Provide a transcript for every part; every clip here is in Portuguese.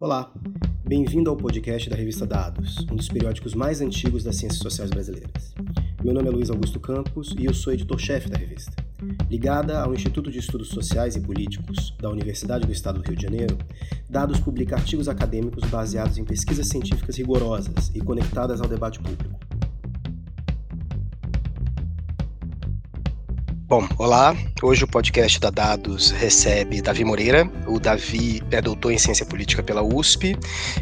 Olá, bem-vindo ao podcast da revista Dados, um dos periódicos mais antigos das ciências sociais brasileiras. Meu nome é Luiz Augusto Campos e eu sou editor-chefe da revista. Ligada ao Instituto de Estudos Sociais e Políticos da Universidade do Estado do Rio de Janeiro, Dados publica artigos acadêmicos baseados em pesquisas científicas rigorosas e conectadas ao debate público. Bom, olá. Hoje o podcast da Dados recebe Davi Moreira. O Davi é doutor em ciência política pela USP,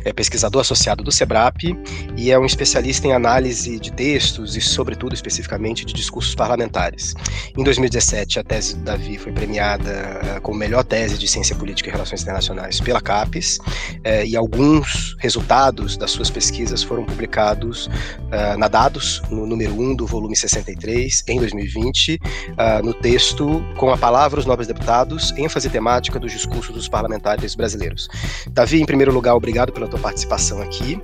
é pesquisador associado do SEBRAP e é um especialista em análise de textos e, sobretudo, especificamente, de discursos parlamentares. Em 2017, a tese do Davi foi premiada eh, como melhor tese de ciência política e relações internacionais pela CAPES eh, e alguns resultados das suas pesquisas foram publicados eh, na Dados, no número 1 do volume 63, em 2020 no texto com a palavra os nobres deputados, ênfase temática dos discursos dos parlamentares brasileiros. Davi, em primeiro lugar, obrigado pela tua participação aqui.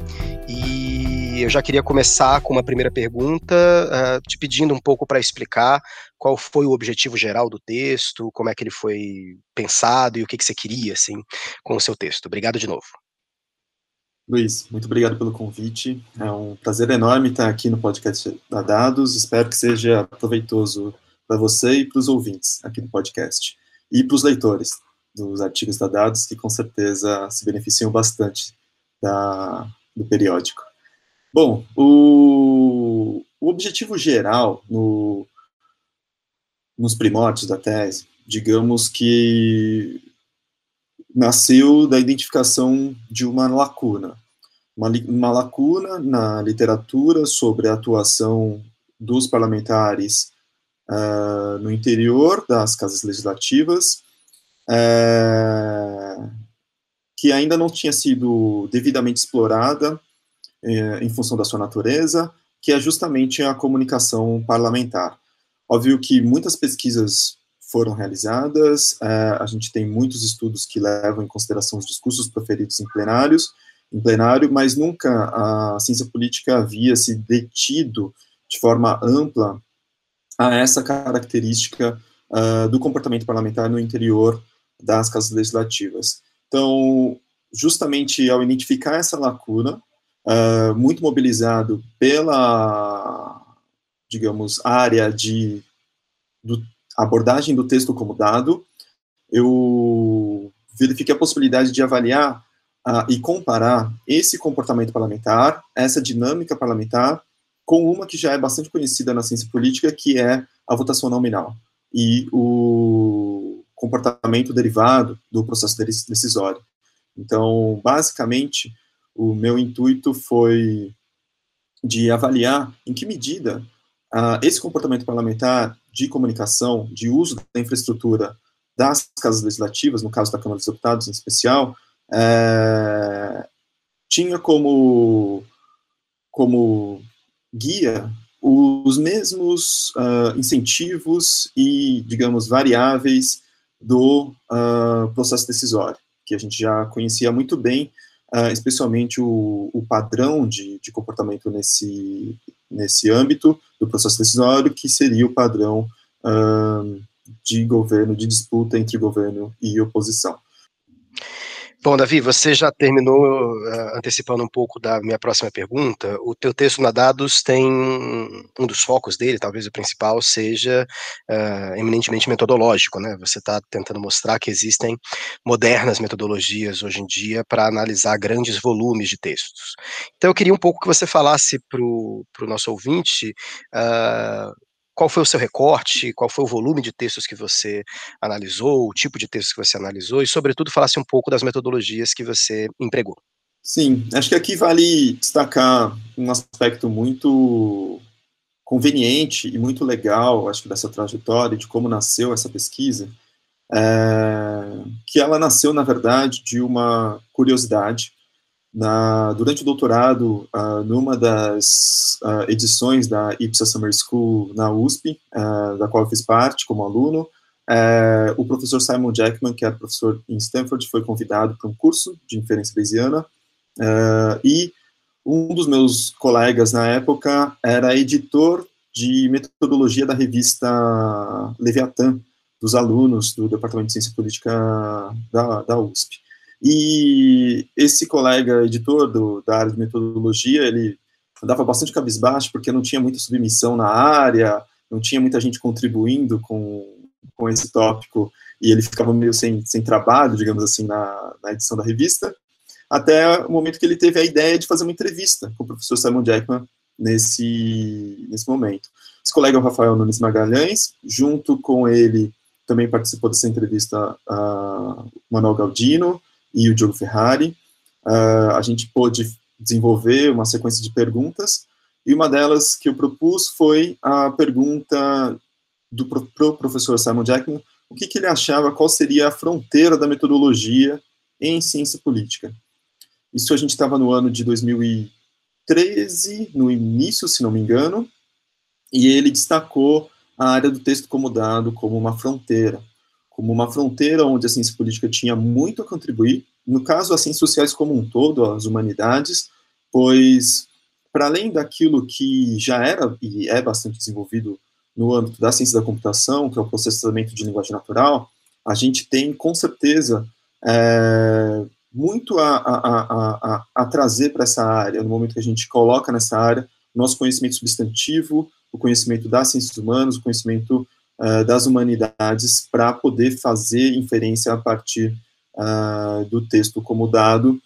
E eu já queria começar com uma primeira pergunta, uh, te pedindo um pouco para explicar qual foi o objetivo geral do texto, como é que ele foi pensado e o que, que você queria, assim, com o seu texto. Obrigado de novo. Luiz, muito obrigado pelo convite. É um prazer enorme estar aqui no podcast da Dados. Espero que seja proveitoso para você e para os ouvintes aqui do podcast. E para os leitores dos artigos da Dados, que com certeza se beneficiam bastante da, do periódico. Bom, o, o objetivo geral no, nos primórdios da tese, digamos que nasceu da identificação de uma lacuna. Uma, uma lacuna na literatura sobre a atuação dos parlamentares uh, no interior das casas legislativas, uh, que ainda não tinha sido devidamente explorada uh, em função da sua natureza, que é justamente a comunicação parlamentar. Óbvio que muitas pesquisas foram realizadas, a gente tem muitos estudos que levam em consideração os discursos proferidos em plenários, em plenário, mas nunca a ciência política havia se detido de forma ampla a essa característica uh, do comportamento parlamentar no interior das casas legislativas. Então, justamente ao identificar essa lacuna, uh, muito mobilizado pela, digamos, área de do, abordagem do texto como dado, eu verifiquei a possibilidade de avaliar uh, e comparar esse comportamento parlamentar, essa dinâmica parlamentar, com uma que já é bastante conhecida na ciência política, que é a votação nominal e o comportamento derivado do processo decisório. Então, basicamente, o meu intuito foi de avaliar em que medida uh, esse comportamento parlamentar de comunicação, de uso da infraestrutura das casas legislativas, no caso da Câmara dos Deputados em especial, é, tinha como, como guia os mesmos uh, incentivos e, digamos, variáveis do uh, processo decisório, que a gente já conhecia muito bem, uh, especialmente o, o padrão de, de, comportamento nesse, nesse âmbito do processo decisório, que seria o padrão de governo, de disputa entre governo e oposição. Bom, Davi, você já terminou uh, antecipando um pouco da minha próxima pergunta. O teu texto na Dados tem um dos focos dele, talvez o principal, seja uh, eminentemente metodológico, né? Você está tentando mostrar que existem modernas metodologias hoje em dia para analisar grandes volumes de textos. Então, eu queria um pouco que você falasse para o nosso ouvinte uh, qual foi o seu recorte, qual foi o volume de textos que você analisou, o tipo de textos que você analisou e, sobretudo, falasse um pouco das metodologias que você empregou. Sim, acho que aqui vale destacar um aspecto muito conveniente e muito legal, acho que dessa trajetória, de como nasceu essa pesquisa, é, que ela nasceu, na verdade, de uma curiosidade na, durante o doutorado, uh, numa das uh, edições da IPSA Summer School na USP, uh, da qual eu fiz parte como aluno, eh, o professor Simon Jackman, que era professor em Stanford, foi convidado para um curso de inferência bayesiana, e um dos meus colegas na época era editor de metodologia da revista Leviathan, dos alunos do Departamento de Ciência Política da, da USP. E esse colega editor do, da área de metodologia, ele andava bastante cabisbaixo porque não tinha muita submissão na área, não tinha muita gente contribuindo com, com esse tópico, e ele ficava meio sem, sem trabalho, digamos assim, na, na edição da revista, até o momento que ele teve a ideia de fazer uma entrevista com o professor Simon Jackman nesse, nesse momento. Esse colega é o Rafael Nunes Magalhães, junto com ele também participou dessa entrevista a Manuel Galdino e o Diogo Ferrari. Uh, a gente pôde desenvolver uma sequência de perguntas, e uma delas que eu propus foi a pergunta do pro professor Simon Jackman, o que, que ele achava, qual seria a fronteira da metodologia em ciência política. Isso a gente estava no ano de 2013, no início, se não me engano, e ele destacou a área do texto como dado como uma fronteira, como uma fronteira onde a ciência política tinha muito a contribuir, no caso, as ciências sociais como um todo, as humanidades, pois, para além daquilo que já era e é bastante desenvolvido no âmbito da ciência da computação, que é o processamento de linguagem natural, a gente tem, com certeza, é, muito a, a, a, a trazer para essa área, no momento que a gente coloca nessa área nosso conhecimento substantivo, o conhecimento das ciências humanas, o conhecimento uh, das humanidades, para poder fazer inferência a partir uh, do texto como dado.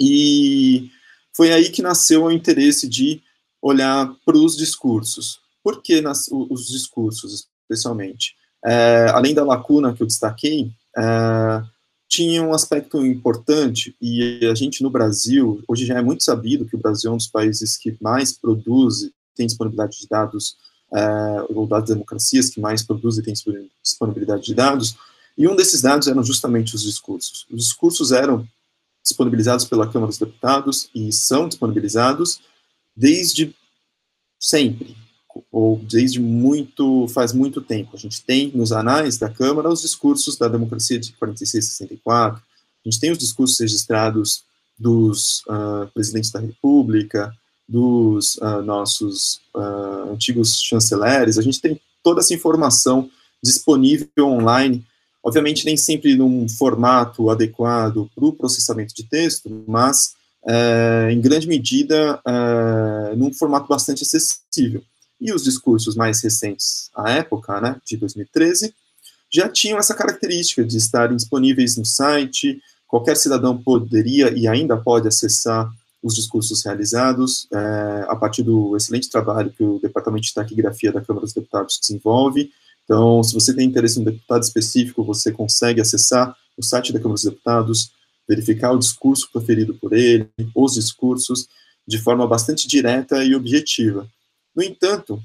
E foi aí que nasceu o interesse de olhar para os discursos. Por que nas, os discursos, especialmente? É, além da lacuna que eu destaquei, é, tinha um aspecto importante, e a gente no Brasil, hoje já é muito sabido que o Brasil é um dos países que mais produz, tem disponibilidade de dados, é, ou das democracias que mais produz e tem disponibilidade de dados, e um desses dados eram justamente os discursos. Os discursos eram disponibilizados pela Câmara dos Deputados e são disponibilizados desde sempre ou desde muito, faz muito tempo. A gente tem nos anais da Câmara os discursos da democracia de 46 e 64, a gente tem os discursos registrados dos uh, presidentes da República, dos uh, nossos uh, antigos chanceleres, a gente tem toda essa informação disponível online, obviamente nem sempre num formato adequado para o processamento de texto, mas é, em grande medida é, num formato bastante acessível. E os discursos mais recentes à época, né, de 2013, já tinham essa característica de estarem disponíveis no site, qualquer cidadão poderia e ainda pode acessar os discursos realizados, é, a partir do excelente trabalho que o Departamento de Taquigrafia da Câmara dos Deputados desenvolve. Então, se você tem interesse em um deputado específico, você consegue acessar o site da Câmara dos Deputados, verificar o discurso proferido por ele, os discursos, de forma bastante direta e objetiva. No entanto,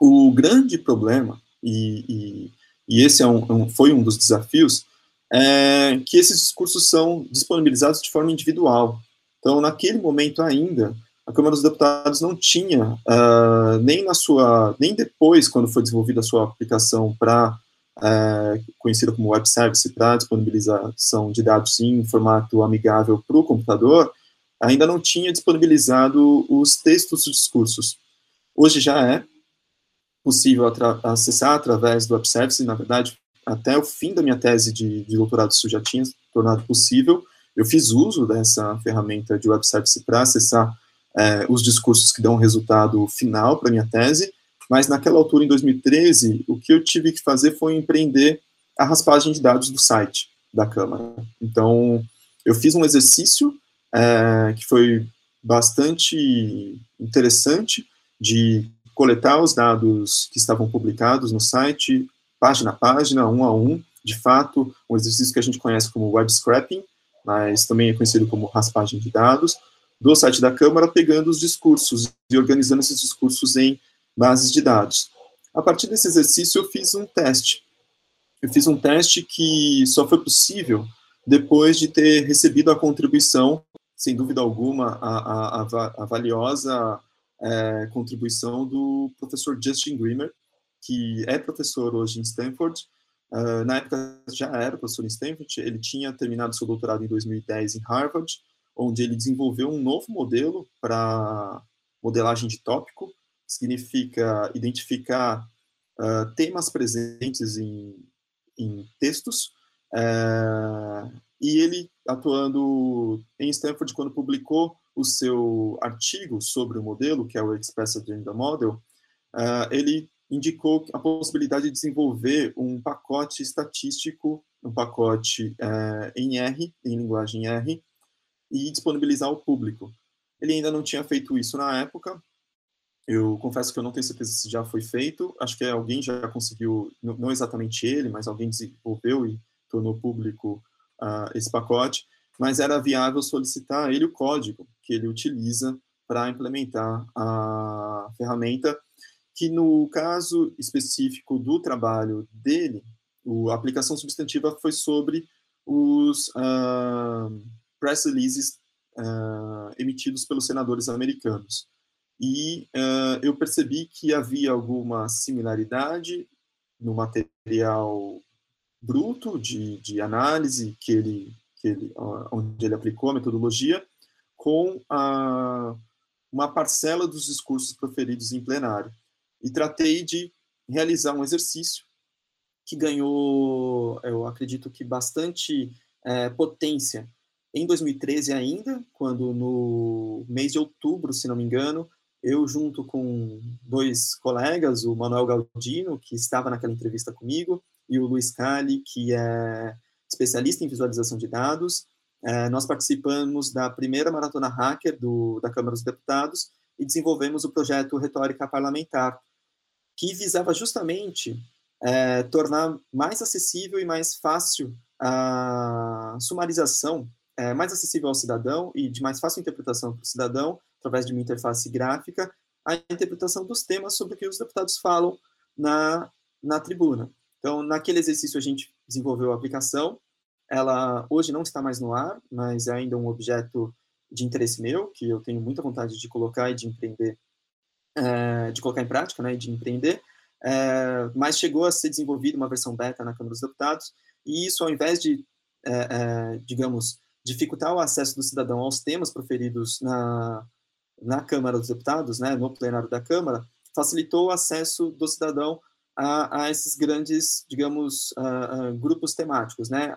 o grande problema, e, e, e esse é um, um, foi um dos desafios, é que esses discursos são disponibilizados de forma individual. Então, naquele momento ainda, a Câmara dos Deputados não tinha, uh, nem na sua, nem depois, quando foi desenvolvida a sua aplicação para, uh, conhecida como web service, para disponibilização de dados em formato amigável para o computador, ainda não tinha disponibilizado os textos dos discursos. Hoje já é possível atra acessar através do Web Service, na verdade, até o fim da minha tese de, de doutorado isso já tinha tornado possível. Eu fiz uso dessa ferramenta de Web Service para acessar é, os discursos que dão resultado final para minha tese, mas naquela altura, em 2013, o que eu tive que fazer foi empreender a raspagem de dados do site da Câmara. Então, eu fiz um exercício é, que foi bastante interessante, de coletar os dados que estavam publicados no site, página a página, um a um, de fato, um exercício que a gente conhece como web scraping, mas também é conhecido como raspagem de dados, do site da Câmara, pegando os discursos e organizando esses discursos em bases de dados. A partir desse exercício, eu fiz um teste. Eu fiz um teste que só foi possível depois de ter recebido a contribuição, sem dúvida alguma, a, a, a, valiosa é, contribuição do professor Justin Grimmer, que é professor hoje em Stanford. Uh, na época já era professor em Stanford, ele tinha terminado seu doutorado em 2010 em Harvard, onde ele desenvolveu um novo modelo para modelagem de tópico, significa identificar uh, temas presentes em, em textos, uh, e ele, atuando em Stanford, quando publicou o seu artigo sobre o modelo, que é o Express Agenda Model, uh, ele indicou a possibilidade de desenvolver um pacote estatístico, um pacote uh, em R, em linguagem R, e disponibilizar ao público. Ele ainda não tinha feito isso na época, eu confesso que eu não tenho certeza se já foi feito, acho que alguém já conseguiu, não exatamente ele, mas alguém desenvolveu e tornou público uh, esse pacote, mas era viável solicitar a ele o código que ele utiliza para implementar a ferramenta, que no caso específico do trabalho dele, a aplicação substantiva foi sobre os uh, press releases uh, emitidos pelos senadores americanos. E uh, eu percebi que havia alguma similaridade no material bruto de, de análise que ele, que ele, onde ele aplicou a metodologia, com a, uma parcela dos discursos proferidos em plenário. E tratei de realizar um exercício que ganhou, eu acredito que bastante é, potência em 2013 ainda, quando no mês de outubro, se não me engano, eu junto com dois colegas, o Manuel Galdino, que estava naquela entrevista comigo, e o Luiz Cali, que é especialista em visualização de dados. É, nós participamos da primeira maratona hacker do, da Câmara dos Deputados e desenvolvemos o projeto Retórica Parlamentar, que visava justamente é, tornar mais acessível e mais fácil a sumarização, é, mais acessível ao cidadão e de mais fácil interpretação para o cidadão, através de uma interface gráfica, a interpretação dos temas sobre o que os deputados falam na, na tribuna. Então, naquele exercício, a gente desenvolveu a aplicação. Ela hoje não está mais no ar, mas é ainda um objeto de interesse meu, que eu tenho muita vontade de colocar e de empreender, é, de colocar em prática, né, e de empreender. É, mas chegou a ser desenvolvida uma versão beta na Câmara dos Deputados, e isso, ao invés de, é digamos, dificultar o acesso do cidadão aos temas proferidos na, na Câmara dos Deputados, né, no plenário da Câmara, facilitou o acesso do cidadão a, a esses grandes, digamos, uh, uh, grupos temáticos, né?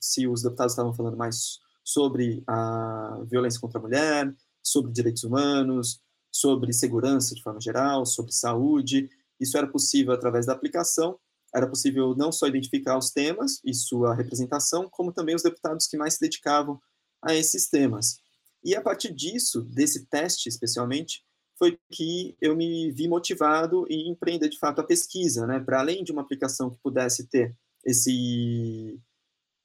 Se os deputados estavam falando mais sobre a violência contra a mulher, sobre direitos humanos, sobre segurança de forma geral, sobre saúde, isso era possível através da aplicação, era possível não só identificar os temas e sua representação, como também os deputados que mais se dedicavam a esses temas. E a partir disso, desse teste especialmente, foi que eu me vi motivado em empreender de fato a pesquisa, né, para além de uma aplicação que pudesse ter esse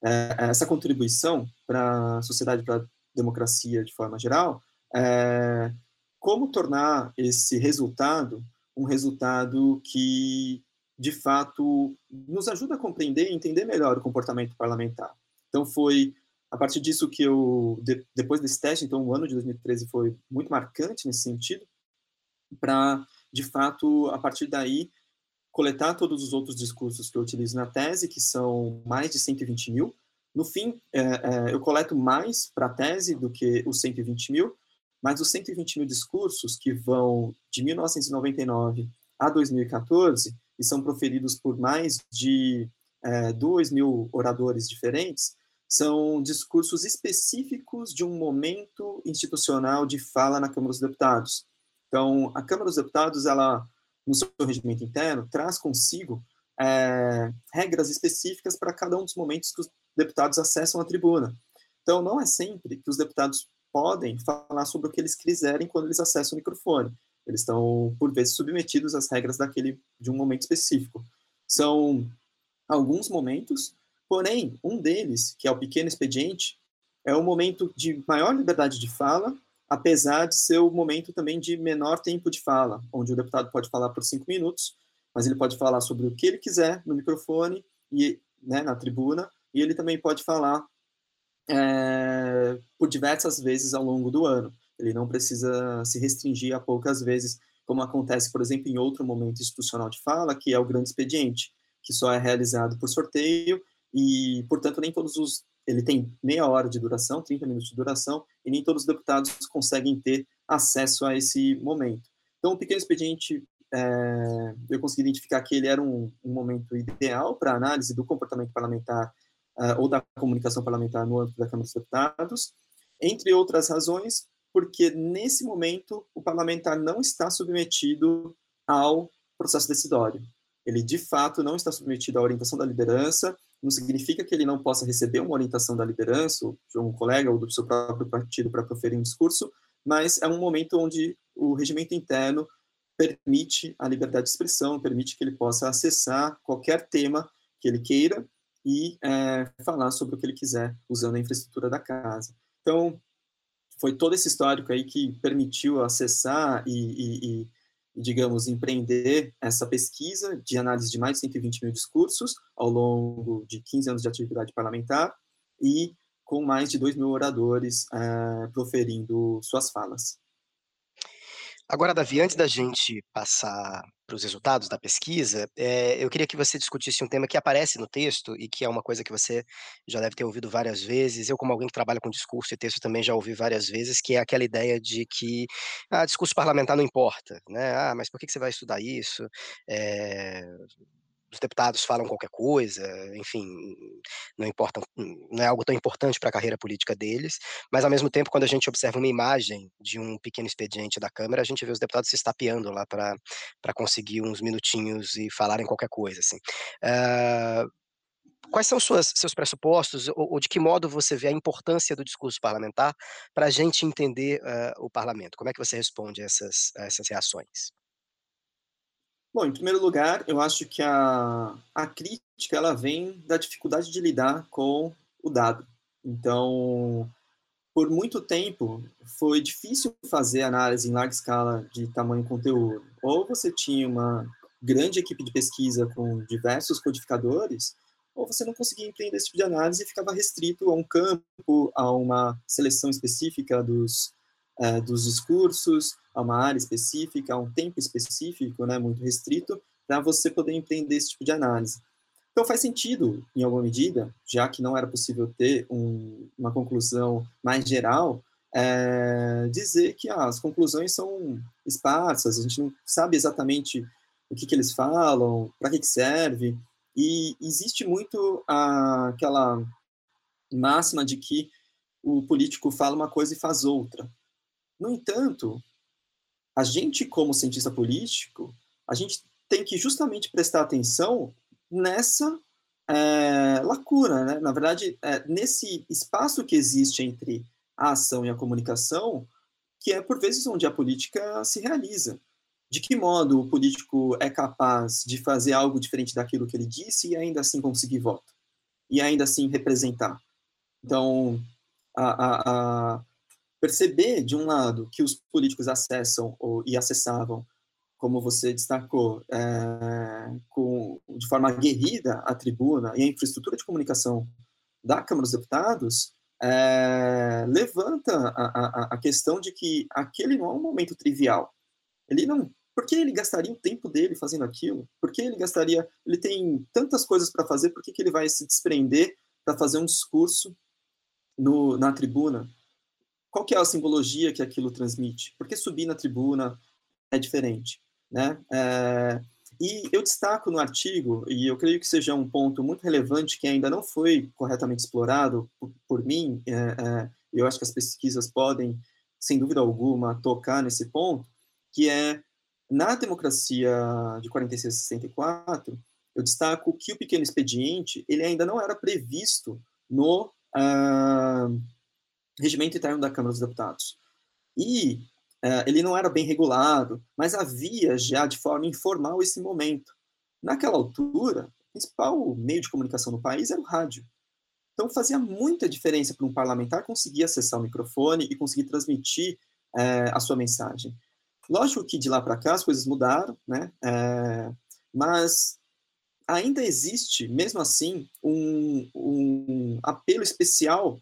é, essa contribuição para a sociedade, para a democracia de forma geral, é, como tornar esse resultado um resultado que de fato nos ajuda a compreender e entender melhor o comportamento parlamentar. Então foi a partir disso que eu, de, depois desse teste, então o ano de 2013 foi muito marcante nesse sentido, para, de fato, a partir daí, coletar todos os outros discursos que eu utilizo na tese, que são mais de 120 mil. No fim, é, é, eu coleto mais para a tese do que os 120 mil, mas os 120 mil discursos que vão de 1999 a 2014 e são proferidos por mais de é, 2 mil oradores diferentes, são discursos específicos de um momento institucional de fala na Câmara dos Deputados. Então, a Câmara dos Deputados, ela, no seu regimento interno, traz consigo é, regras específicas para cada um dos momentos que os deputados acessam a tribuna. Então, não é sempre que os deputados podem falar sobre o que eles quiserem quando eles acessam o microfone. Eles estão, por vezes, submetidos às regras daquele de um momento específico. São alguns momentos, porém, um deles, que é o pequeno expediente, é o momento de maior liberdade de fala apesar de ser o momento também de menor tempo de fala, onde o deputado pode falar por cinco minutos, mas ele pode falar sobre o que ele quiser no microfone e né, na tribuna, e ele também pode falar é, por diversas vezes ao longo do ano. Ele não precisa se restringir a poucas vezes, como acontece, por exemplo, em outro momento institucional de fala, que é o grande expediente, que só é realizado por sorteio e, portanto, nem todos os ele tem meia hora de duração, 30 minutos de duração, e nem todos os deputados conseguem ter acesso a esse momento. Então, o pequeno expediente é, eu consegui identificar que ele era um, um momento ideal para análise do comportamento parlamentar uh, ou da comunicação parlamentar no âmbito da Câmara dos Deputados, entre outras razões, porque nesse momento o parlamentar não está submetido ao processo decisório. Ele, de fato, não está submetido à orientação da liderança, não significa que ele não possa receber uma orientação da liderança, de um colega ou do seu próprio partido para proferir um discurso, mas é um momento onde o regimento interno permite a liberdade de expressão, permite que ele possa acessar qualquer tema que ele queira e é, falar sobre o que ele quiser, usando a infraestrutura da casa. Então, foi todo esse histórico aí que permitiu acessar e, e, e digamos, empreender essa pesquisa de análise de mais de 120 mil discursos ao longo de 15 anos de atividade parlamentar e com mais de 2 mil oradores é, proferindo suas falas. Agora, Davi, antes da gente passar para os resultados da pesquisa, é, eu queria que você discutisse um tema que aparece no texto e que é uma coisa que você já deve ter ouvido várias vezes. Eu, como alguém que trabalha com discurso e texto, também já ouvi várias vezes, que é aquela ideia de que ah, discurso parlamentar não importa, né? Ah, mas por que, que você vai estudar isso? É, os deputados falam qualquer coisa, enfim, não importa, não é algo tão importante para a carreira política deles, mas ao mesmo tempo, quando a gente observa uma imagem de um pequeno expediente da Câmara, a gente vê os deputados se estapeando lá para conseguir uns minutinhos e falarem qualquer coisa, assim. Uh, quais são suas, seus pressupostos, ou, ou, de que modo você vê a importância do discurso parlamentar para a gente entender uh, o parlamento? Como é que você responde a essas, a essas reações? Bom, em primeiro lugar, eu acho que a, a crítica ela vem da dificuldade de lidar com o dado. Então, por muito tempo, foi difícil fazer análise em larga escala de tamanho e conteúdo. Ou você tinha uma grande equipe de pesquisa com diversos codificadores, ou você não conseguia empreender esse tipo de análise e ficava restrito a um campo, a uma seleção específica dos, é, dos discursos, a uma área específica, a um tempo específico, né, muito restrito, para você poder empreender esse tipo de análise. Então faz sentido, em alguma medida, já que não era possível ter um, uma conclusão mais geral, é, dizer que ah, as conclusões são esparsas, a gente não sabe exatamente o que, que eles falam, para que, que serve, e existe muito a, aquela máxima de que o político fala uma coisa e faz outra. No entanto, a gente, como cientista político, a gente tem que justamente prestar atenção nessa é, lacuna, né? Na verdade, é, nesse espaço que existe entre a ação e a comunicação, que é por vezes onde a política se realiza. De que modo o político é capaz de fazer algo diferente daquilo que ele disse e ainda assim conseguir voto? E ainda assim representar? Então, a, a, a perceber, de um lado, que os políticos acessam ou, e acessavam, como você destacou, é, com, de forma aguerrida a tribuna e a infraestrutura de comunicação da Câmara dos Deputados, é, levanta a, a, a, questão de que aquele não é um momento trivial. Ele não. Por que ele gastaria o tempo dele fazendo aquilo? Por que ele gastaria. Ele tem tantas coisas para fazer, por que, que ele vai se desprender para fazer um discurso no, na tribuna? Qual que é a simbologia que aquilo transmite? Por que subir na tribuna é diferente? Né? É, e eu destaco no artigo, e eu creio que seja um ponto muito relevante que ainda não foi corretamente explorado por, por mim, é, é, eu acho que as pesquisas podem, sem dúvida alguma, tocar nesse ponto, que é, na democracia de 46 a 64, eu destaco que o pequeno expediente, ele ainda não era previsto no... Uh, regimento interno da Câmara dos Deputados. E é, ele não era bem regulado, mas havia já de forma informal esse momento. Naquela altura, o principal meio de comunicação no país era o rádio. Então fazia muita diferença para um parlamentar conseguir acessar o microfone e conseguir transmitir é, a sua mensagem. Lógico que de lá para cá as coisas mudaram, né? É, mas ainda existe, mesmo assim, um, um apelo especial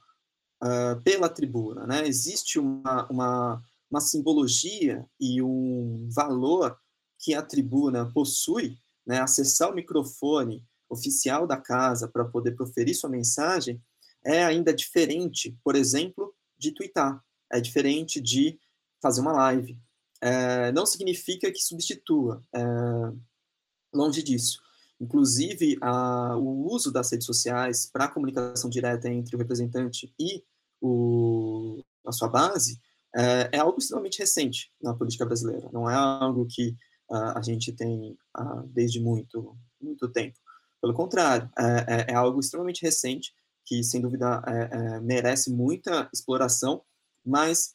uh, pela tribuna. Né? Existe uma, uma, uma simbologia e um valor que a tribuna possui, né? acessar o microfone oficial da casa para poder proferir sua mensagem, é ainda diferente, por exemplo, de twittar, é diferente de fazer uma live. é, não significa que substitua, é, longe disso. Inclusive, a, o uso das redes sociais para a comunicação direta entre o representante e o, a sua base é, é, algo extremamente recente na política brasileira, não é algo que uh, a gente tem uh, desde muito, muito tempo. Pelo contrário, é, é, é algo extremamente recente, que sem dúvida é, é, merece muita exploração, mas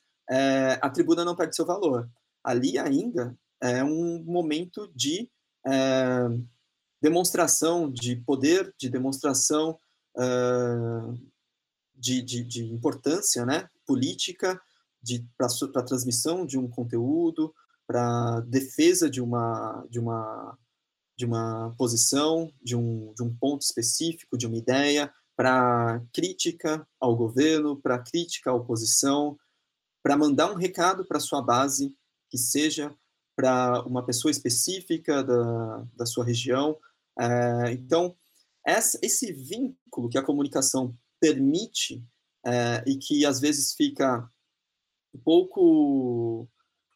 a tribuna não perde seu valor. Ali ainda é um momento de demonstração de poder, de demonstração uh, de, de, de, importância né, política para a transmissão de um conteúdo, para defesa de uma, de uma, de uma posição, de um, de um ponto específico, de uma ideia, para crítica ao governo, para crítica à oposição, para mandar um recado para sua base, que seja para uma pessoa específica da, da sua região, é, então, essa, esse vínculo que a comunicação permite é, e que às vezes fica um pouco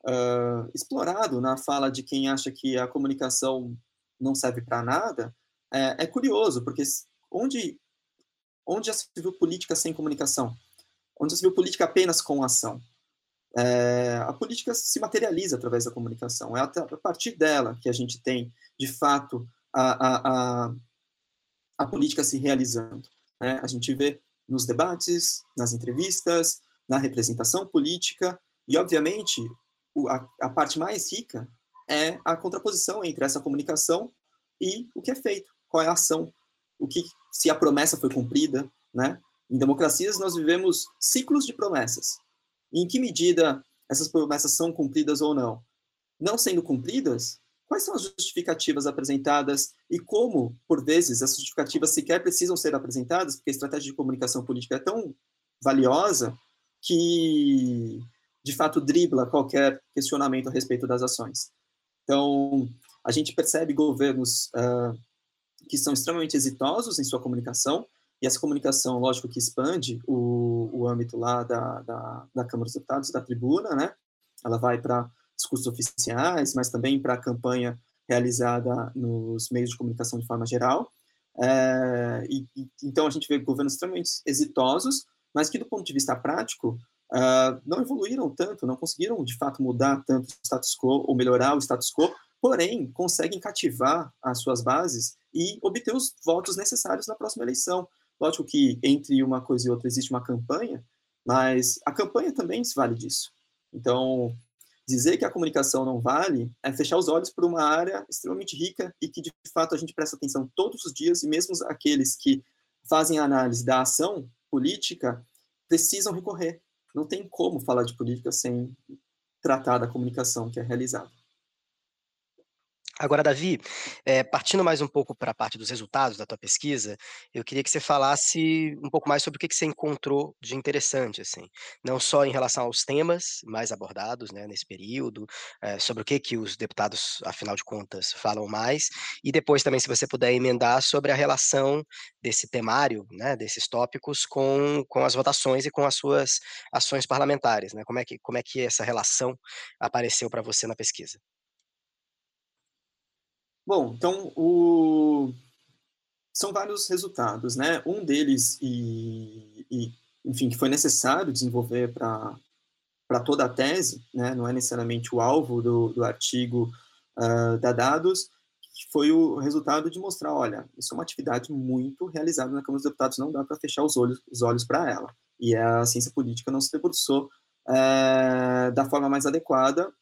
uh, explorado na fala de quem acha que a comunicação não serve para nada, é, é, curioso, porque onde, onde já se viu política sem comunicação? Onde já se viu política apenas com ação? É, a política se materializa através da comunicação. É a partir dela que a gente tem, de fato, a, a, a, política se realizando. Né? A gente vê nos debates, nas entrevistas, na representação política, e, obviamente, a, a parte mais rica é a contraposição entre essa comunicação e o que é feito, qual é a ação, o que se a promessa foi cumprida, né? Em democracias nós vivemos ciclos de promessas. E em que medida essas promessas são cumpridas ou não? Não sendo cumpridas, Quais são as justificativas apresentadas e como, por vezes, essas justificativas sequer precisam ser apresentadas, porque a estratégia de comunicação política é tão valiosa que, de fato, dribla qualquer questionamento a respeito das ações. Então, a gente percebe governos uh, que são extremamente exitosos em sua comunicação, e essa comunicação, lógico, que expande o, o âmbito lá da, da, da Câmara dos Deputados, da tribuna, né? Ela vai para discursos oficiais, mas também para a campanha realizada nos meios de comunicação de forma geral. É, e, e, então a gente vê governos extremamente exitosos, mas que do ponto de vista prático uh, não evoluíram tanto, não conseguiram de fato mudar tanto o status quo ou melhorar o status quo, porém conseguem cativar as suas bases e obter os votos necessários na próxima eleição. Lógico que entre uma coisa e outra existe uma campanha, mas a campanha também se vale disso. Então, Dizer que a comunicação não vale é fechar os olhos para uma área extremamente rica e que, de fato, a gente presta atenção todos os dias, e mesmo aqueles que fazem análise da ação política precisam recorrer. Não tem como falar de política sem tratar da comunicação que é realizada. Agora, Davi, é, partindo mais um pouco para a parte dos resultados da tua pesquisa, eu queria que você falasse um pouco mais sobre o que, que você encontrou de interessante, assim, não só em relação aos temas mais abordados, né, nesse período, é, sobre o que que os deputados, afinal de contas, falam mais, e depois também, se você puder emendar sobre a relação desse temário, né, desses tópicos com, com as votações e com as suas ações parlamentares, né, como é que, como é que essa relação apareceu para você na pesquisa? Bom, então o... são vários resultados, né? Um deles, e, e enfim, que foi necessário desenvolver para toda a tese, né? não é necessariamente o alvo do, do artigo uh, da dados, foi o resultado de mostrar, olha, isso é uma atividade muito realizada na Câmara dos Deputados, não dá para fechar os olhos, os olhos para ela. E a ciência política não se debruçou uh, da forma mais adequada,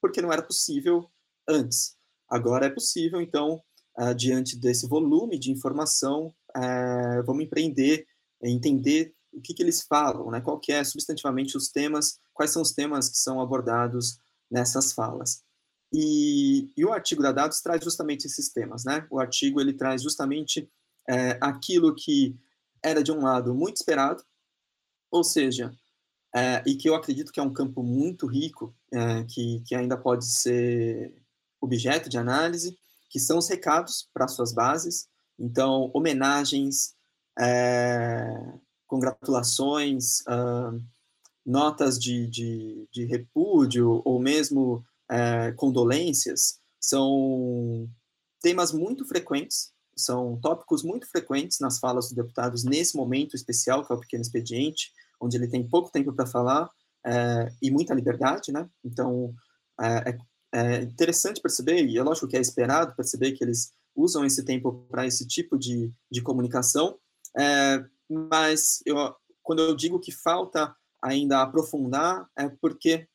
porque não era possível antes. Agora é possível, então, uh, diante desse volume de informação, uh, vamos empreender, entender o que, que eles falam, né, qual que é substantivamente os temas, quais são os temas que são abordados nessas falas. E, e o artigo da Dados traz justamente esses temas, né? O artigo ele traz justamente é, aquilo que era de um lado muito esperado, ou seja, é, e que eu acredito que é um campo muito rico, é, que, que ainda pode ser objeto de análise, que são os recados para suas bases. Então, homenagens, é, congratulações, uh, notas de, de, de, repúdio, ou mesmo é, condolências, são temas muito frequentes, são tópicos muito frequentes nas falas dos deputados nesse momento especial, que é o pequeno expediente, onde ele tem pouco tempo para falar é, e muita liberdade, né? Então, é, é, interessante perceber, e é lógico que é esperado perceber que eles usam esse tempo para esse tipo de, de comunicação, é, mas eu, quando eu digo que falta ainda aprofundar, é porque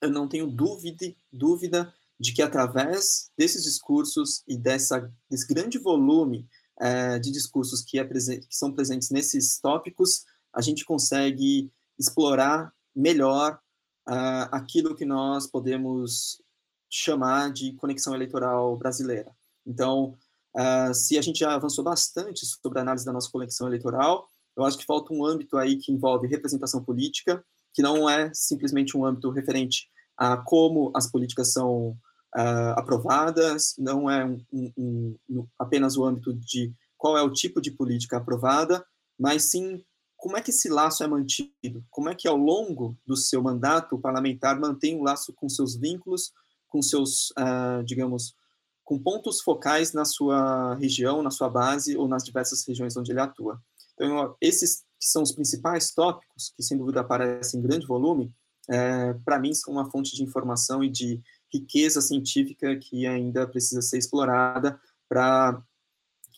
eu não tenho dúvida, dúvida de que através desses discursos e dessa, desse grande volume é, de discursos que, é que são presentes nesses tópicos, a gente consegue explorar melhor uh, aquilo que nós podemos chamar de conexão eleitoral brasileira. Então, uh, se a gente já avançou bastante sobre a análise da nossa conexão eleitoral, eu acho que falta um âmbito aí que envolve representação política, que não é simplesmente um âmbito referente a como as políticas são uh, aprovadas, não é um, um, um, apenas o âmbito de qual é o tipo de política aprovada, mas sim como é que esse laço é mantido, como é que ao longo do seu mandato o parlamentar mantém um laço com seus vínculos, com seus, uh, digamos, com pontos focais na sua região, na sua base ou nas diversas regiões onde ele atua. Então, esses que são os principais tópicos, que sem dúvida aparecem em grande volume, é, para mim são uma fonte de informação e de riqueza científica que ainda precisa ser explorada para,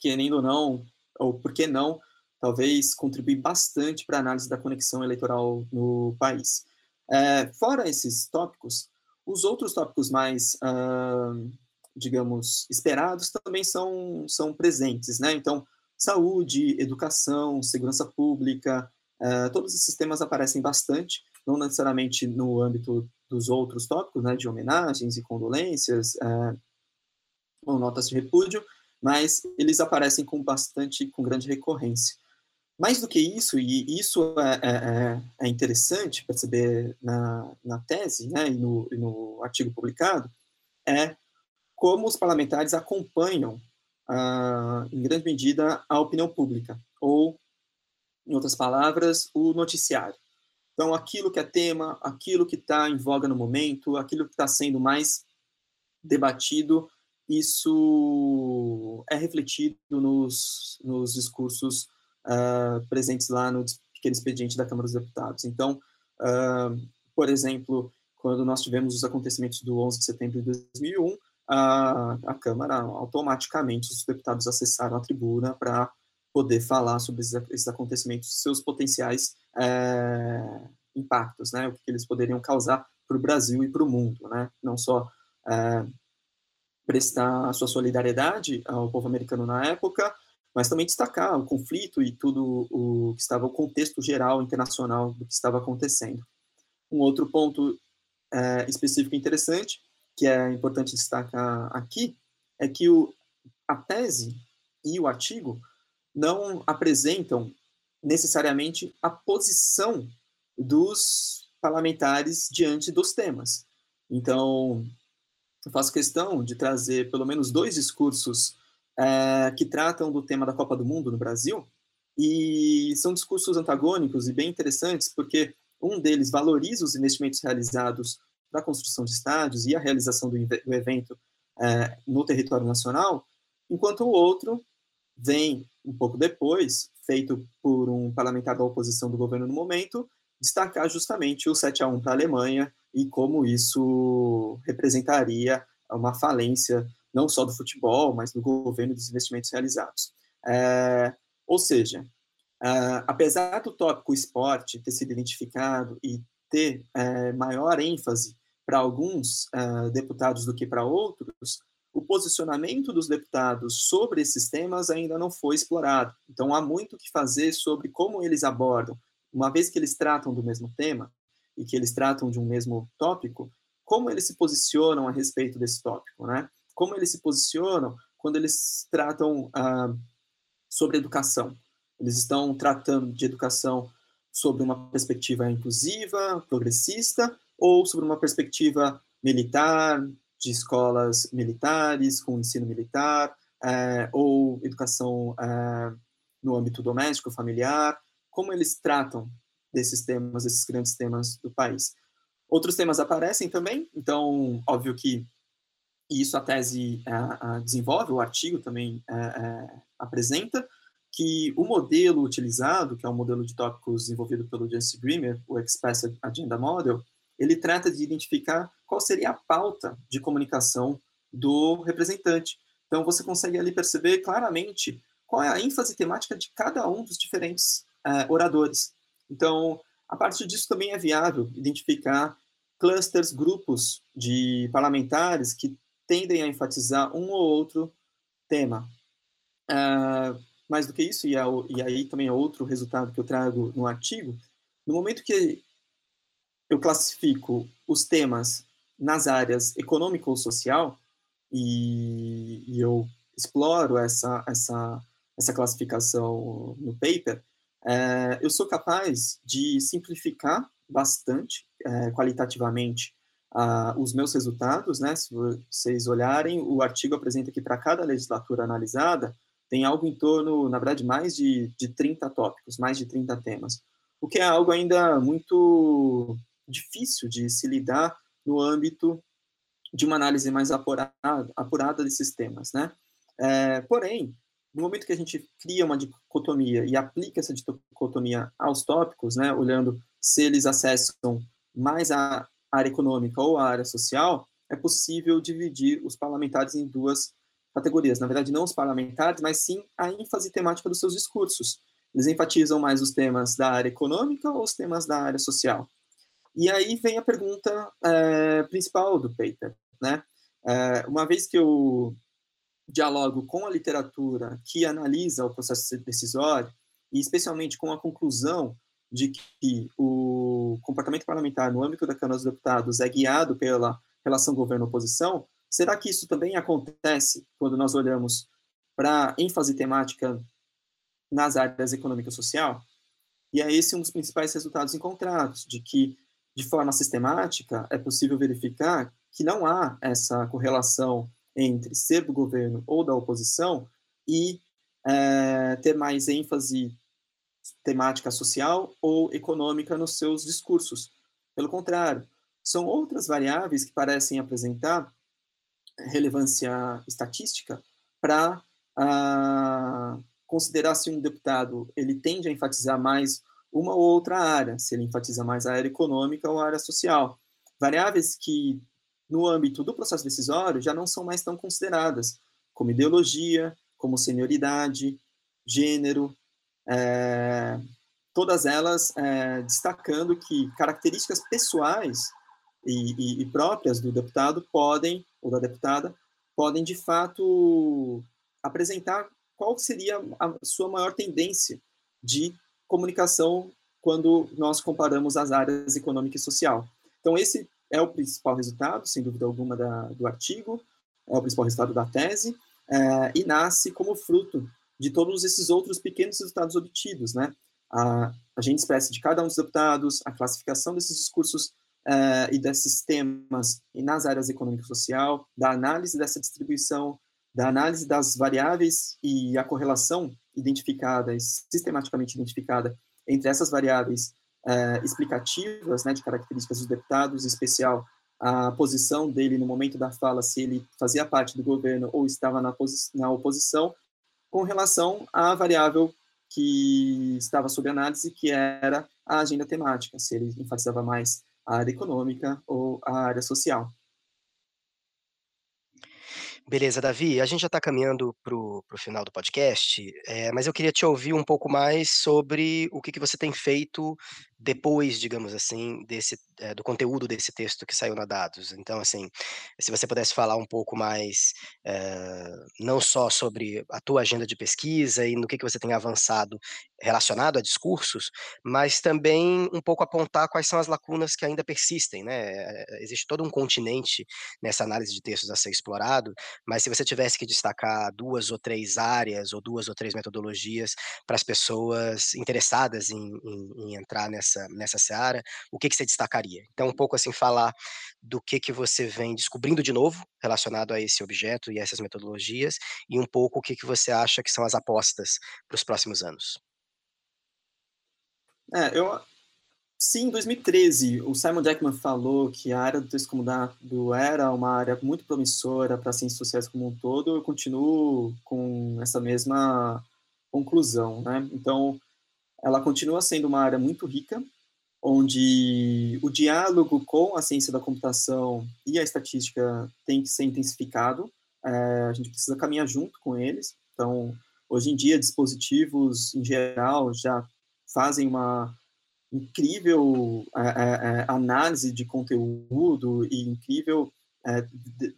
querendo ou não, ou por que não, talvez contribuir bastante para a análise da conexão eleitoral no país. É, fora esses tópicos, os outros tópicos mais, uh, digamos, esperados também são, são presentes, né? Então, saúde, educação, segurança pública, uh, todos esses temas aparecem bastante, não necessariamente no âmbito dos outros tópicos, né, de homenagens e condolências, uh, ou notas de repúdio, mas eles aparecem com bastante, com grande recorrência. Mais do que isso, e isso é, é, é, é interessante perceber na, na tese né, e, no, e no artigo publicado, é como os parlamentares acompanham, ah, em grande medida, a opinião pública, ou, em outras palavras, o noticiário. Então, aquilo que é tema, aquilo que está em voga no momento, aquilo que está sendo mais debatido, isso é refletido nos, nos discursos uh, presentes lá no pequeno expediente da Câmara dos Deputados. Então, uh, por exemplo, quando nós tivemos os acontecimentos do 11 de setembro de 2001, a, a Câmara automaticamente, os deputados acessaram a tribuna para poder falar sobre esses, acontecimentos, seus potenciais é, impactos, né, o que eles poderiam causar para o Brasil e para o mundo, né, não só é, prestar a sua solidariedade ao povo americano na época, mas também destacar o conflito e tudo o que estava, o contexto geral internacional do que estava acontecendo. Um outro ponto é, específico interessante, que é importante destacar aqui, é que o, a tese e o artigo não apresentam necessariamente a posição dos parlamentares diante dos temas. Então, eu faço questão de trazer pelo menos dois discursos é, que tratam do tema da Copa do Mundo no Brasil, e são discursos antagônicos e bem interessantes, porque um deles valoriza os investimentos realizados para a construção de estádios e a realização do, do evento é, no território nacional, enquanto o outro vem um pouco depois, feito por um parlamentar da oposição do governo no momento, destacar justamente o 7 a 1 para a Alemanha e como isso representaria uma falência não só do futebol, mas do governo dos investimentos realizados. É, ou seja, é, apesar do tópico esporte ter sido identificado e ter é, maior ênfase para alguns é, deputados do que para outros, o posicionamento dos deputados sobre esses temas ainda não foi explorado. Então, há muito que fazer sobre como eles abordam, uma vez que eles tratam do mesmo tema e que eles tratam de um mesmo tópico, como eles se posicionam a respeito desse tópico, né? Como eles se posicionam quando eles tratam ah, sobre educação. Eles estão tratando de educação sobre uma perspectiva inclusiva, progressista, ou sobre uma perspectiva militar, de escolas militares, com ensino militar, é, ou educação é, no âmbito doméstico, familiar, como eles tratam desses temas, desses grandes temas do país. Outros temas aparecem também, então, óbvio que isso a tese é, desenvolve, o artigo também é, é, apresenta, que o modelo utilizado, que é o modelo de tópicos desenvolvido pelo Jesse Grimmer, o Express Agenda Model, ele trata de identificar qual seria a pauta de comunicação do representante. Então, você consegue ali perceber claramente qual é a ênfase temática de cada um dos diferentes uh, oradores. Então, a partir disso também é viável identificar clusters, grupos de parlamentares que tendem a enfatizar um ou outro tema. Uh, mais do que isso, e, e aí também é outro resultado que eu trago no artigo, no momento que eu classifico os temas nas áreas econômico ou social, e, e eu exploro essa, essa, essa classificação no paper, é, eu sou capaz de simplificar bastante, é, qualitativamente, os meus resultados, né? Se vocês olharem, o artigo apresenta que para cada legislatura analisada, tem algo em torno, na verdade, mais de, de 30 tópicos, mais de 30 temas, o que é algo ainda muito difícil de se lidar no âmbito de uma análise mais apurada, apurada desses temas, né? É, porém, no momento que a gente cria uma dicotomia e aplica essa dicotomia aos tópicos, né, olhando se eles acessam mais a área econômica ou a área social, é possível dividir os parlamentares em duas categorias. Na verdade, não os parlamentares, mas sim a ênfase temática dos seus discursos. Eles enfatizam mais os temas da área econômica ou os temas da área social? E aí vem a pergunta é, principal do paper, né? É, uma vez que eu dialogo com a literatura que analisa o processo decisório, e especialmente com a conclusão de que o comportamento parlamentar no âmbito da Câmara dos Deputados é guiado pela relação governo-oposição, será que isso também acontece quando nós olhamos para ênfase temática nas áreas econômica e social? E é esse um dos principais resultados encontrados, de que de forma sistemática, é possível verificar que não há essa correlação entre ser do governo ou da oposição e é, ter mais ênfase temática social ou econômica nos seus discursos. Pelo contrário, são outras variáveis que parecem apresentar relevância estatística para ah, considerar se um deputado ele tende a enfatizar mais uma ou outra área, se ele enfatiza mais a área econômica ou a área social. Variáveis que, no âmbito do processo decisório, já não são mais tão consideradas, como ideologia, como senioridade, gênero, é, todas elas é, destacando que características pessoais e, e, e, próprias do deputado podem, ou da deputada, podem de fato apresentar qual seria a sua maior tendência de comunicação quando nós comparamos as áreas econômica e social. Então, esse é o principal resultado, sem dúvida alguma, da, do artigo, é o principal resultado da tese, é, e nasce como fruto de todos esses outros pequenos resultados obtidos, né? A, a gente expressa de cada um dos deputados, a classificação desses discursos é, e desses temas nas áreas econômica e social, da análise dessa distribuição, da análise das variáveis e a correlação identificada e sistematicamente identificada entre essas variáveis é, explicativas, né, de características dos deputados, em especial a posição dele no momento da fala, se ele fazia parte do governo ou estava na, na oposição, com relação à variável que estava sob análise, que era a agenda temática, se ele enfatizava mais a área econômica ou a área social. Beleza, Davi, a gente já está caminhando para o final do podcast, é, mas eu queria te ouvir um pouco mais sobre o que, que você tem feito depois, digamos assim, desse, é, do conteúdo desse texto que saiu na Dados. Então, assim, se você pudesse falar um pouco mais, é, não só sobre a tua agenda de pesquisa e no que, que você tem avançado relacionado a discursos, mas também um pouco apontar quais são as lacunas que ainda persistem, né? É, existe todo um continente nessa análise de textos a ser explorado, mas se você tivesse que destacar duas ou três áreas ou duas ou três metodologias para as pessoas interessadas em, em, em entrar nessa nessa, nessa seara, o que, que você destacaria? Então, um pouco assim, falar do que, que você vem descobrindo de novo relacionado a esse objeto e essas metodologias, e um pouco o que, que você acha que são as apostas para os próximos anos. É, eu, Sim, em 2013, o Simon Jackman falou que a área do texto comodado era uma área muito promissora para ciências sociais como um todo. Eu continuo com essa mesma conclusão, né? Então, ela continua sendo uma área muito rica, onde o diálogo com a ciência da computação e a estatística tem que ser intensificado. É, a gente precisa caminhar junto com eles. Então, hoje em dia, dispositivos em geral já fazem uma incrível é, é, é análise de conteúdo e incrível é,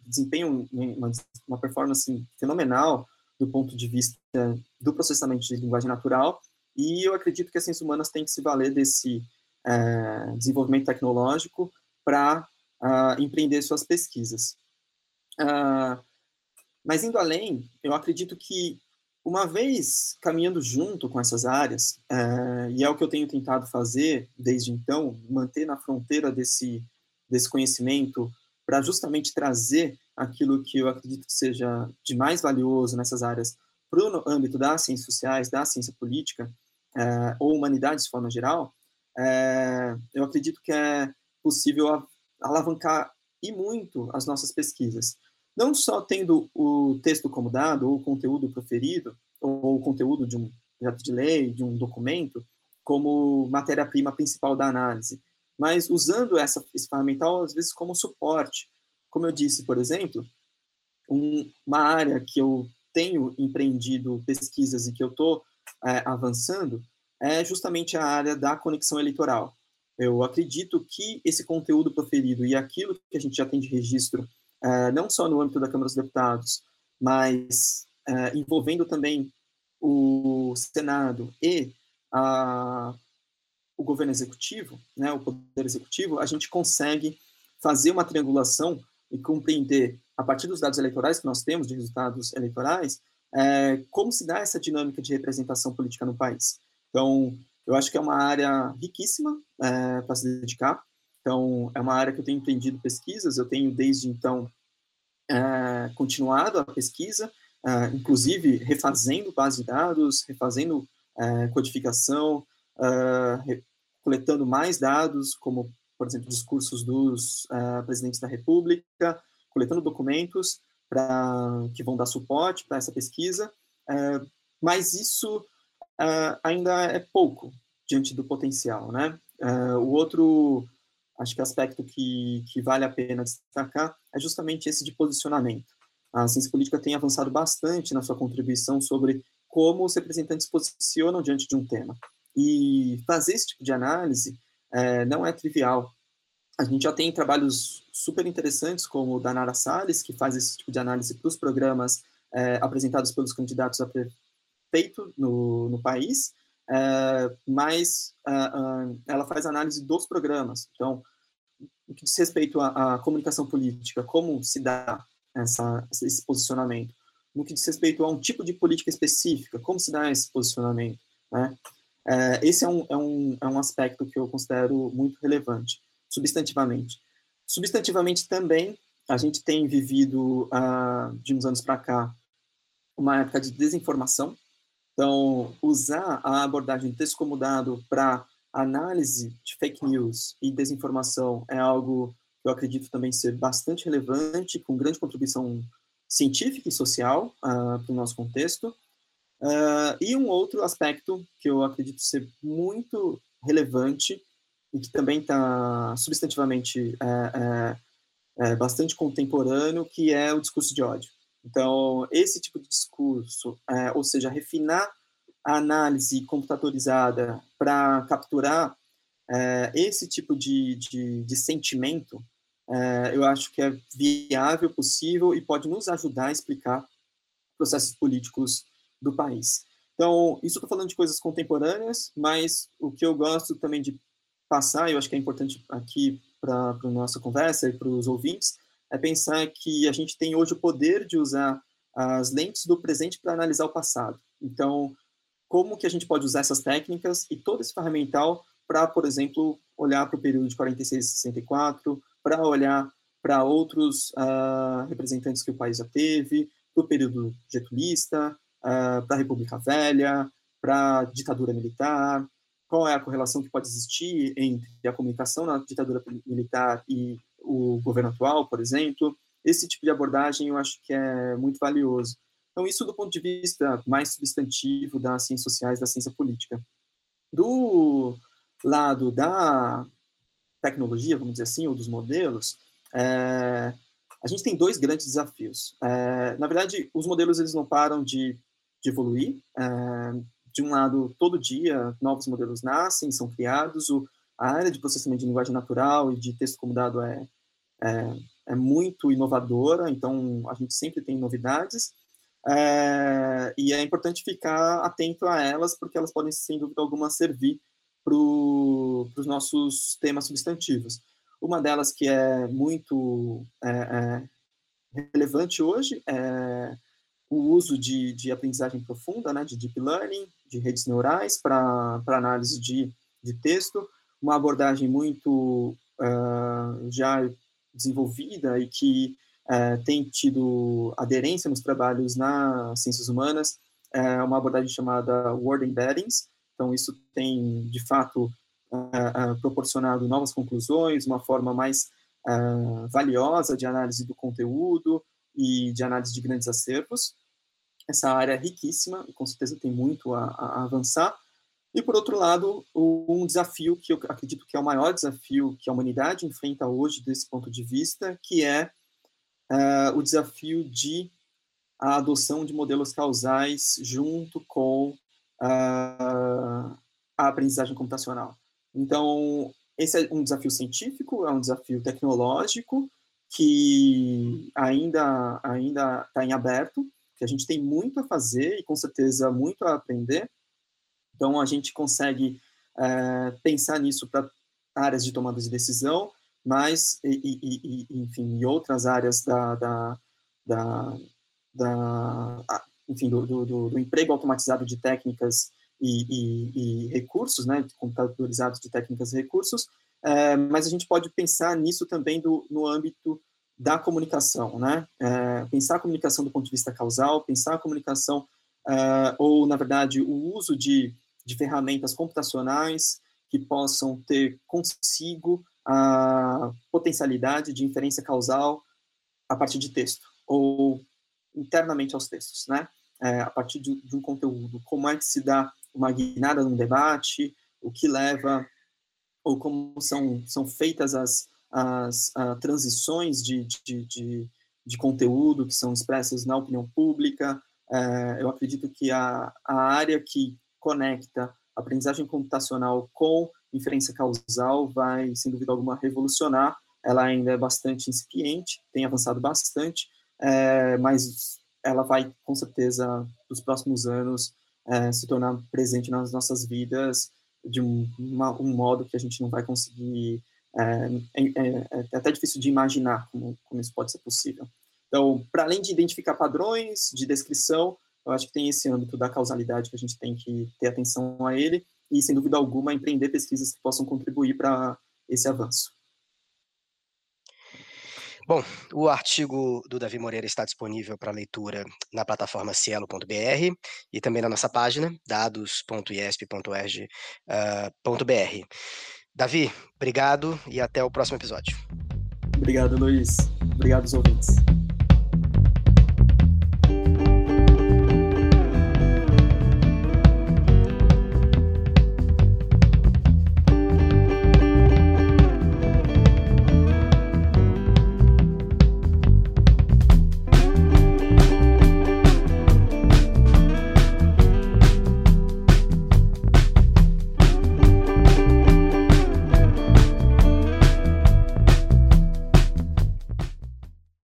desempenho, uma, uma performance fenomenal do ponto de vista do processamento de linguagem natural. E eu acredito que as ciências humanas têm que se valer desse é, desenvolvimento tecnológico para uh, ah, empreender suas pesquisas. Uh, mas indo além, eu acredito que uma vez caminhando junto com essas áreas, uh, e é o que eu tenho tentado fazer desde então, manter na fronteira desse, desse conhecimento para justamente trazer aquilo que eu acredito que seja de mais valioso nessas áreas para o âmbito das ciências sociais, da ciência política, uh, ou humanidades de forma geral, é, eu acredito que é possível alavancar e muito as nossas pesquisas. Não só tendo o texto como dado, ou o conteúdo proferido, ou o conteúdo de um projeto de lei, de um documento, como matéria-prima principal da análise, mas usando essa, esse ferramental, às vezes, como suporte. Como eu disse, por exemplo, um, uma área que eu tenho empreendido pesquisas e que eu estou é, avançando é justamente a área da conexão eleitoral. Eu acredito que esse conteúdo proferido e aquilo que a gente já tem de registro, é, não só no âmbito da Câmara dos Deputados, mas é, envolvendo também o Senado e a, o governo executivo, né, o poder executivo, a gente consegue fazer uma triangulação e compreender, a partir dos dados eleitorais que nós temos, de resultados eleitorais, é, como se dá essa dinâmica de representação política no país. Então, eu acho que é uma área riquíssima é, para se dedicar. Então, é uma área que eu tenho empreendido pesquisas, eu tenho desde então é, continuado a pesquisa, é, inclusive refazendo base de dados, refazendo é, codificação, é, coletando mais dados, como, por exemplo, discursos dos é, presidentes da República, coletando documentos que vão dar suporte para essa pesquisa, mas isso uh, ainda é pouco diante do potencial, né? Uh, o outro, acho que aspecto que, que vale a pena destacar é justamente esse de posicionamento. A ciência política tem avançado bastante na sua contribuição sobre como os representantes posicionam diante de um tema. E fazer esse tipo de análise é, não é trivial. A gente já tem trabalhos super interessantes, como o da Nara Salles, que faz esse tipo de análise para os programas é, apresentados pelos candidatos a, pre feito no, no país, é, mas uh, uh, ela faz análise dos programas. Então, o que diz respeito à, à comunicação política, como se dá essa, esse posicionamento? No que diz respeito a um tipo de política específica, como se dá esse posicionamento? Né? É, esse é um, é, um, é um aspecto que eu considero muito relevante, substantivamente. Substantivamente também, a gente tem vivido, uh, de uns anos para cá, uma época de desinformação, então, usar a abordagem de texto como dado para análise de fake news e desinformação é algo que eu acredito também ser bastante relevante, com grande contribuição científica e social uh, para o nosso contexto. Uh, e um outro aspecto que eu acredito ser muito relevante e que também está substantivamente é, é, é bastante contemporâneo, que é o discurso de ódio. Então, esse tipo de discurso, é, ou seja, refinar a análise computadorizada para capturar é, esse tipo de, de, de sentimento, eu acho que é viável, possível e pode nos ajudar a explicar processos políticos do país. Então, isso estou falando de coisas contemporâneas, mas o que eu gosto também de passar, eu acho que é importante aqui para a nossa conversa e para os ouvintes, é pensar que a gente tem hoje o poder de usar as lentes do presente para analisar o passado. Então, como que a gente pode usar essas técnicas e todo esse ferramental para, por exemplo, olhar para o período de 46 e 64, para olhar para outros uh, representantes que o país já teve, para o período getulista, uh, para a República Velha, para a ditadura militar, qual é a correlação que pode existir entre a comunicação na ditadura militar e o governo atual, por exemplo. Esse tipo de abordagem eu acho que é muito valioso. Então, isso do ponto de vista mais substantivo das ciências sociais, da ciência política. Do lado da tecnologia, vamos dizer assim, ou dos modelos, é, a gente tem dois grandes desafios. É, na verdade, os modelos eles não param de, de evoluir. É, de um lado, todo dia novos modelos nascem, são criados. O, a área de processamento de linguagem natural e de texto como dado é, é, é muito inovadora, então a gente sempre tem novidades. É, e é importante ficar atento a elas, porque elas podem, sem dúvida alguma, servir para os nossos temas substantivos. Uma delas que é muito é, é, relevante hoje é o uso de, de aprendizagem profunda, né, de deep learning, de redes neurais para análise de, de texto, uma abordagem muito uh, já desenvolvida e que é, tem tido aderência nos trabalhos nas ciências humanas, é uma abordagem chamada Word Embeddings. Então, isso tem, de fato, é, é proporcionado novas conclusões, uma forma mais valiosa de análise do conteúdo e de análise de grandes acervos. Essa área riquíssima com certeza, tem muito a, a avançar. E, por outro lado, um desafio que eu acredito que é o maior desafio que a humanidade enfrenta hoje, desse ponto de vista, que é uh, o desafio de a adoção de modelos causais junto com uh, a aprendizagem computacional. Então, esse é um desafio científico, é um desafio tecnológico que ainda ainda está em aberto, que a gente tem muito a fazer e com certeza muito a aprender, então, a gente consegue é, pensar nisso para áreas de tomada de decisão, mas, e, e, e, enfim, e outras áreas da, da, da, da enfim, do, do, do, emprego automatizado de técnicas e, recursos, né, computadorizados de técnicas e recursos, é, mas a gente pode pensar nisso também do, no âmbito da comunicação, né, é, pensar a comunicação do ponto de vista causal, pensar a comunicação, é, ou, na verdade, o uso de de ferramentas computacionais que possam ter consigo a potencialidade de inferência causal a partir de texto, ou internamente aos textos, né? É, a partir de, de, um conteúdo. Como é que se dá uma guinada num debate, o que leva, ou como são, são feitas as, as transições de, de, de, de, conteúdo que são expressas na opinião pública. É, eu acredito que a, a área que conecta aprendizagem computacional com inferência causal vai, sem dúvida alguma, revolucionar. Ela ainda é bastante incipiente, tem avançado bastante, é, mas ela vai, com certeza, nos próximos anos, é, se tornar presente nas nossas vidas de um, uma, um, modo que a gente não vai conseguir. É, é, é, até difícil de imaginar como, como isso pode ser possível. Então, para além de identificar padrões de descrição, eu acho que tem esse âmbito da causalidade que a gente tem que ter atenção a ele e, sem dúvida alguma, empreender pesquisas que possam contribuir para esse avanço. Bom, o artigo do Davi Moreira está disponível para leitura na plataforma cielo.br e também na nossa página, dados.iesp.erg.br. Davi, obrigado e até o próximo episódio. Obrigado, Luiz. Obrigado aos ouvintes.